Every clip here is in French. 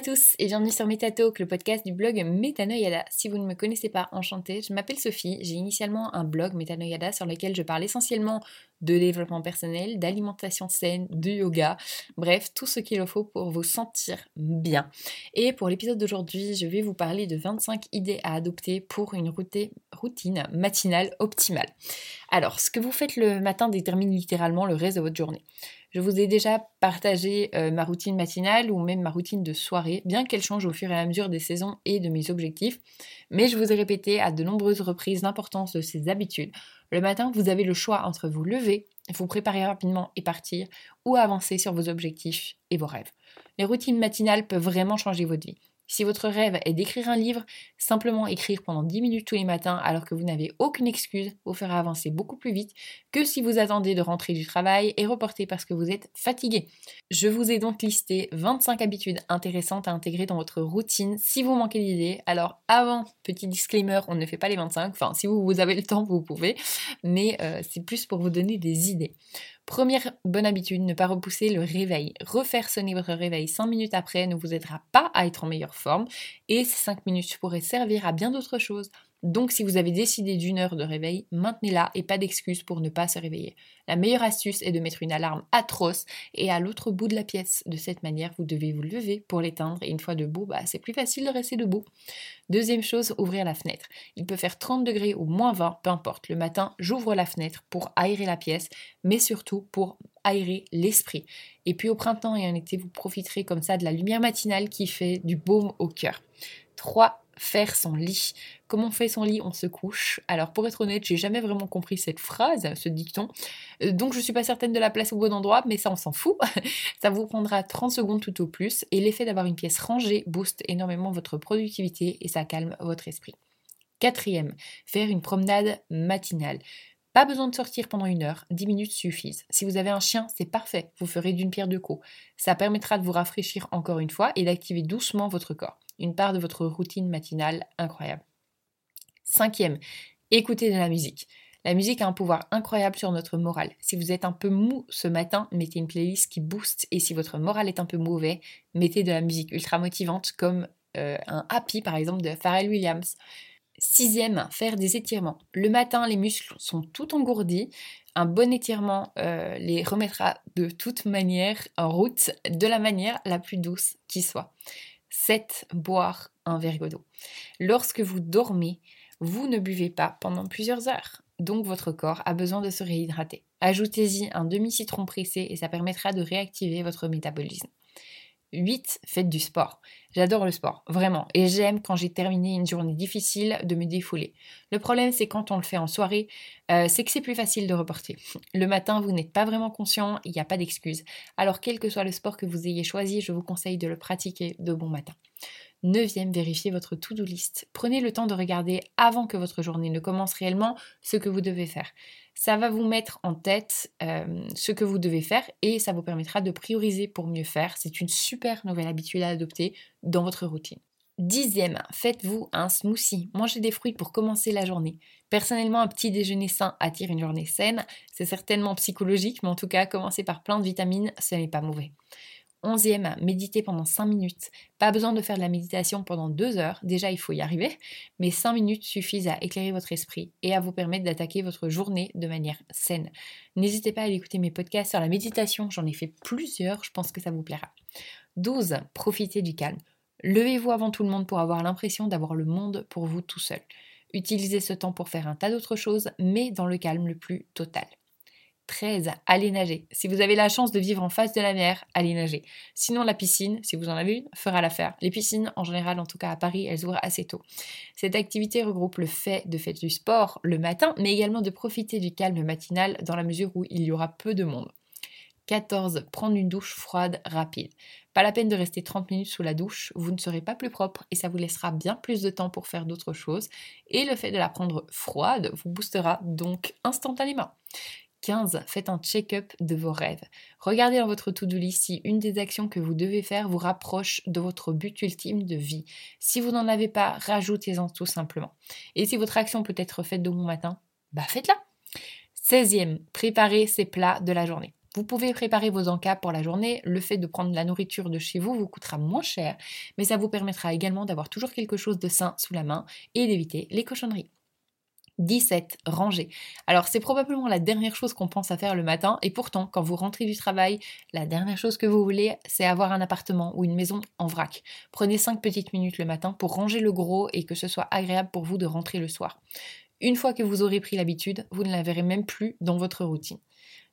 à tous et bienvenue sur MetaTalk, le podcast du blog Metanoyada. Si vous ne me connaissez pas, enchantée, je m'appelle Sophie. J'ai initialement un blog Metanoyada sur lequel je parle essentiellement de développement personnel, d'alimentation saine, de yoga, bref, tout ce qu'il faut pour vous sentir bien. Et pour l'épisode d'aujourd'hui, je vais vous parler de 25 idées à adopter pour une routine matinale optimale. Alors, ce que vous faites le matin détermine littéralement le reste de votre journée. Je vous ai déjà partagé euh, ma routine matinale ou même ma routine de soirée, bien qu'elle change au fur et à mesure des saisons et de mes objectifs, mais je vous ai répété à de nombreuses reprises l'importance de ces habitudes. Le matin, vous avez le choix entre vous lever, vous préparer rapidement et partir, ou avancer sur vos objectifs et vos rêves. Les routines matinales peuvent vraiment changer votre vie. Si votre rêve est d'écrire un livre, simplement écrire pendant 10 minutes tous les matins alors que vous n'avez aucune excuse vous fera avancer beaucoup plus vite que si vous attendez de rentrer du travail et reporter parce que vous êtes fatigué. Je vous ai donc listé 25 habitudes intéressantes à intégrer dans votre routine si vous manquez d'idées. Alors avant, petit disclaimer, on ne fait pas les 25, enfin si vous, avez le temps, vous pouvez, mais euh, c'est plus pour vous donner des idées. Première bonne habitude, ne pas repousser le réveil. Refaire sonner votre réveil 5 minutes après ne vous aidera pas à être en meilleure forme et ces 5 minutes pourraient servir à bien d'autres choses. Donc si vous avez décidé d'une heure de réveil, maintenez-la et pas d'excuse pour ne pas se réveiller. La meilleure astuce est de mettre une alarme atroce et à l'autre bout de la pièce. De cette manière, vous devez vous lever pour l'éteindre et une fois debout, bah, c'est plus facile de rester debout. Deuxième chose, ouvrir la fenêtre. Il peut faire 30 degrés ou moins 20, peu importe. Le matin, j'ouvre la fenêtre pour aérer la pièce, mais surtout pour aérer l'esprit. Et puis au printemps et en été, vous profiterez comme ça de la lumière matinale qui fait du baume au cœur. 3 faire son lit. Comment on fait son lit? On se couche. Alors pour être honnête, j'ai jamais vraiment compris cette phrase, ce dicton. Euh, donc je suis pas certaine de la place au bon endroit, mais ça on s'en fout. ça vous prendra 30 secondes tout au plus et l'effet d'avoir une pièce rangée booste énormément votre productivité et ça calme votre esprit. Quatrième, faire une promenade matinale. Pas besoin de sortir pendant une heure, 10 minutes suffisent. Si vous avez un chien, c'est parfait, vous ferez d'une pierre deux coups. Ça permettra de vous rafraîchir encore une fois et d'activer doucement votre corps une part de votre routine matinale incroyable. Cinquième, écoutez de la musique. La musique a un pouvoir incroyable sur notre morale. Si vous êtes un peu mou ce matin, mettez une playlist qui booste. Et si votre morale est un peu mauvais, mettez de la musique ultra motivante comme euh, un Happy par exemple de Pharrell Williams. Sixième, faire des étirements. Le matin, les muscles sont tout engourdis. Un bon étirement euh, les remettra de toute manière en route de la manière la plus douce qui soit. 7. Boire un verre d'eau. Lorsque vous dormez, vous ne buvez pas pendant plusieurs heures. Donc votre corps a besoin de se réhydrater. Ajoutez-y un demi-citron pressé et ça permettra de réactiver votre métabolisme. 8. Faites du sport. J'adore le sport, vraiment. Et j'aime quand j'ai terminé une journée difficile de me défouler. Le problème, c'est quand on le fait en soirée, euh, c'est que c'est plus facile de reporter. Le matin, vous n'êtes pas vraiment conscient, il n'y a pas d'excuse. Alors, quel que soit le sport que vous ayez choisi, je vous conseille de le pratiquer de bon matin. Neuvième, vérifiez votre to-do list. Prenez le temps de regarder avant que votre journée ne commence réellement ce que vous devez faire. Ça va vous mettre en tête euh, ce que vous devez faire et ça vous permettra de prioriser pour mieux faire. C'est une super nouvelle habitude à adopter dans votre routine. Dixième, faites-vous un smoothie. Mangez des fruits pour commencer la journée. Personnellement, un petit déjeuner sain attire une journée saine. C'est certainement psychologique, mais en tout cas, commencer par plein de vitamines, ce n'est pas mauvais. Onzième, méditer pendant 5 minutes. Pas besoin de faire de la méditation pendant 2 heures, déjà il faut y arriver, mais 5 minutes suffisent à éclairer votre esprit et à vous permettre d'attaquer votre journée de manière saine. N'hésitez pas à écouter mes podcasts sur la méditation, j'en ai fait plusieurs, je pense que ça vous plaira. 12. Profitez du calme. Levez-vous avant tout le monde pour avoir l'impression d'avoir le monde pour vous tout seul. Utilisez ce temps pour faire un tas d'autres choses, mais dans le calme le plus total. 13. Allez nager. Si vous avez la chance de vivre en face de la mer, allez nager. Sinon, la piscine, si vous en avez une, fera l'affaire. Les piscines, en général, en tout cas à Paris, elles ouvrent assez tôt. Cette activité regroupe le fait de faire du sport le matin, mais également de profiter du calme matinal dans la mesure où il y aura peu de monde. 14. Prendre une douche froide rapide. Pas la peine de rester 30 minutes sous la douche, vous ne serez pas plus propre et ça vous laissera bien plus de temps pour faire d'autres choses. Et le fait de la prendre froide vous boostera donc instantanément. 15. Faites un check-up de vos rêves. Regardez dans votre to-do list si une des actions que vous devez faire vous rapproche de votre but ultime de vie. Si vous n'en avez pas, rajoutez-en tout simplement. Et si votre action peut être faite de bon matin, bah faites-la. 16e, préparez ces plats de la journée. Vous pouvez préparer vos encas pour la journée. Le fait de prendre la nourriture de chez vous vous coûtera moins cher, mais ça vous permettra également d'avoir toujours quelque chose de sain sous la main et d'éviter les cochonneries. 17. Ranger. Alors c'est probablement la dernière chose qu'on pense à faire le matin et pourtant quand vous rentrez du travail, la dernière chose que vous voulez c'est avoir un appartement ou une maison en vrac. Prenez 5 petites minutes le matin pour ranger le gros et que ce soit agréable pour vous de rentrer le soir. Une fois que vous aurez pris l'habitude, vous ne la verrez même plus dans votre routine.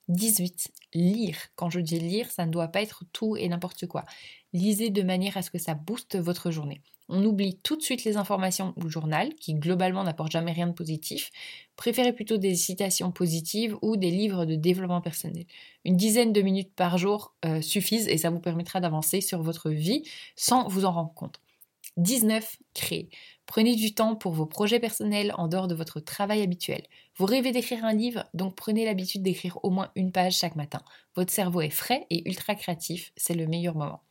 18. Lire. Quand je dis lire, ça ne doit pas être tout et n'importe quoi. Lisez de manière à ce que ça booste votre journée. On oublie tout de suite les informations ou journal, qui globalement n'apportent jamais rien de positif. Préférez plutôt des citations positives ou des livres de développement personnel. Une dizaine de minutes par jour euh, suffisent et ça vous permettra d'avancer sur votre vie sans vous en rendre compte. 19. Créer. Prenez du temps pour vos projets personnels en dehors de votre travail habituel. Vous rêvez d'écrire un livre, donc prenez l'habitude d'écrire au moins une page chaque matin. Votre cerveau est frais et ultra créatif, c'est le meilleur moment.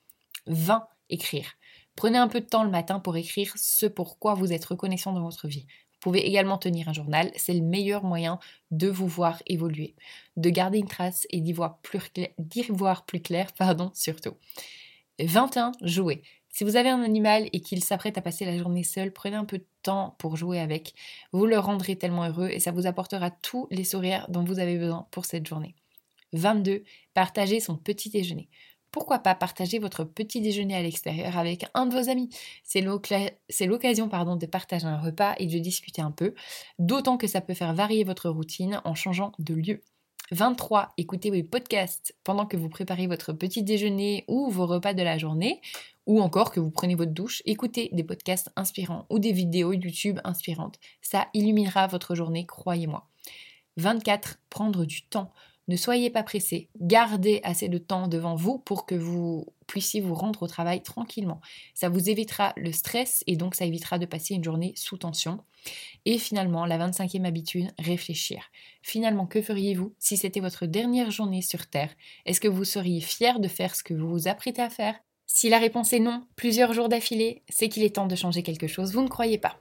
20. Écrire. Prenez un peu de temps le matin pour écrire ce pourquoi vous êtes reconnaissant dans votre vie. Vous pouvez également tenir un journal, c'est le meilleur moyen de vous voir évoluer, de garder une trace et d'y voir plus clair, voir plus clair pardon, surtout. 21. Jouer. Si vous avez un animal et qu'il s'apprête à passer la journée seul, prenez un peu de temps pour jouer avec. Vous le rendrez tellement heureux et ça vous apportera tous les sourires dont vous avez besoin pour cette journée. 22. Partager son petit déjeuner. Pourquoi pas partager votre petit déjeuner à l'extérieur avec un de vos amis? C'est l'occasion de partager un repas et de discuter un peu, d'autant que ça peut faire varier votre routine en changeant de lieu. 23. Écoutez vos podcasts pendant que vous préparez votre petit déjeuner ou vos repas de la journée, ou encore que vous prenez votre douche. Écoutez des podcasts inspirants ou des vidéos YouTube inspirantes. Ça illuminera votre journée, croyez-moi. 24. Prendre du temps. Ne soyez pas pressé, gardez assez de temps devant vous pour que vous puissiez vous rendre au travail tranquillement. Ça vous évitera le stress et donc ça évitera de passer une journée sous tension. Et finalement, la 25e habitude, réfléchir. Finalement, que feriez-vous si c'était votre dernière journée sur Terre? Est-ce que vous seriez fier de faire ce que vous vous apprêtez à faire? Si la réponse est non, plusieurs jours d'affilée, c'est qu'il est temps de changer quelque chose, vous ne croyez pas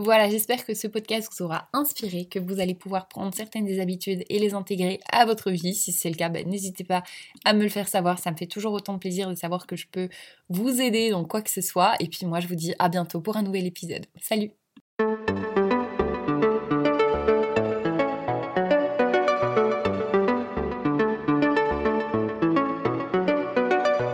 voilà, j'espère que ce podcast vous aura inspiré, que vous allez pouvoir prendre certaines des habitudes et les intégrer à votre vie. Si c'est le cas, ben, n'hésitez pas à me le faire savoir. Ça me fait toujours autant de plaisir de savoir que je peux vous aider dans quoi que ce soit. Et puis moi, je vous dis à bientôt pour un nouvel épisode. Salut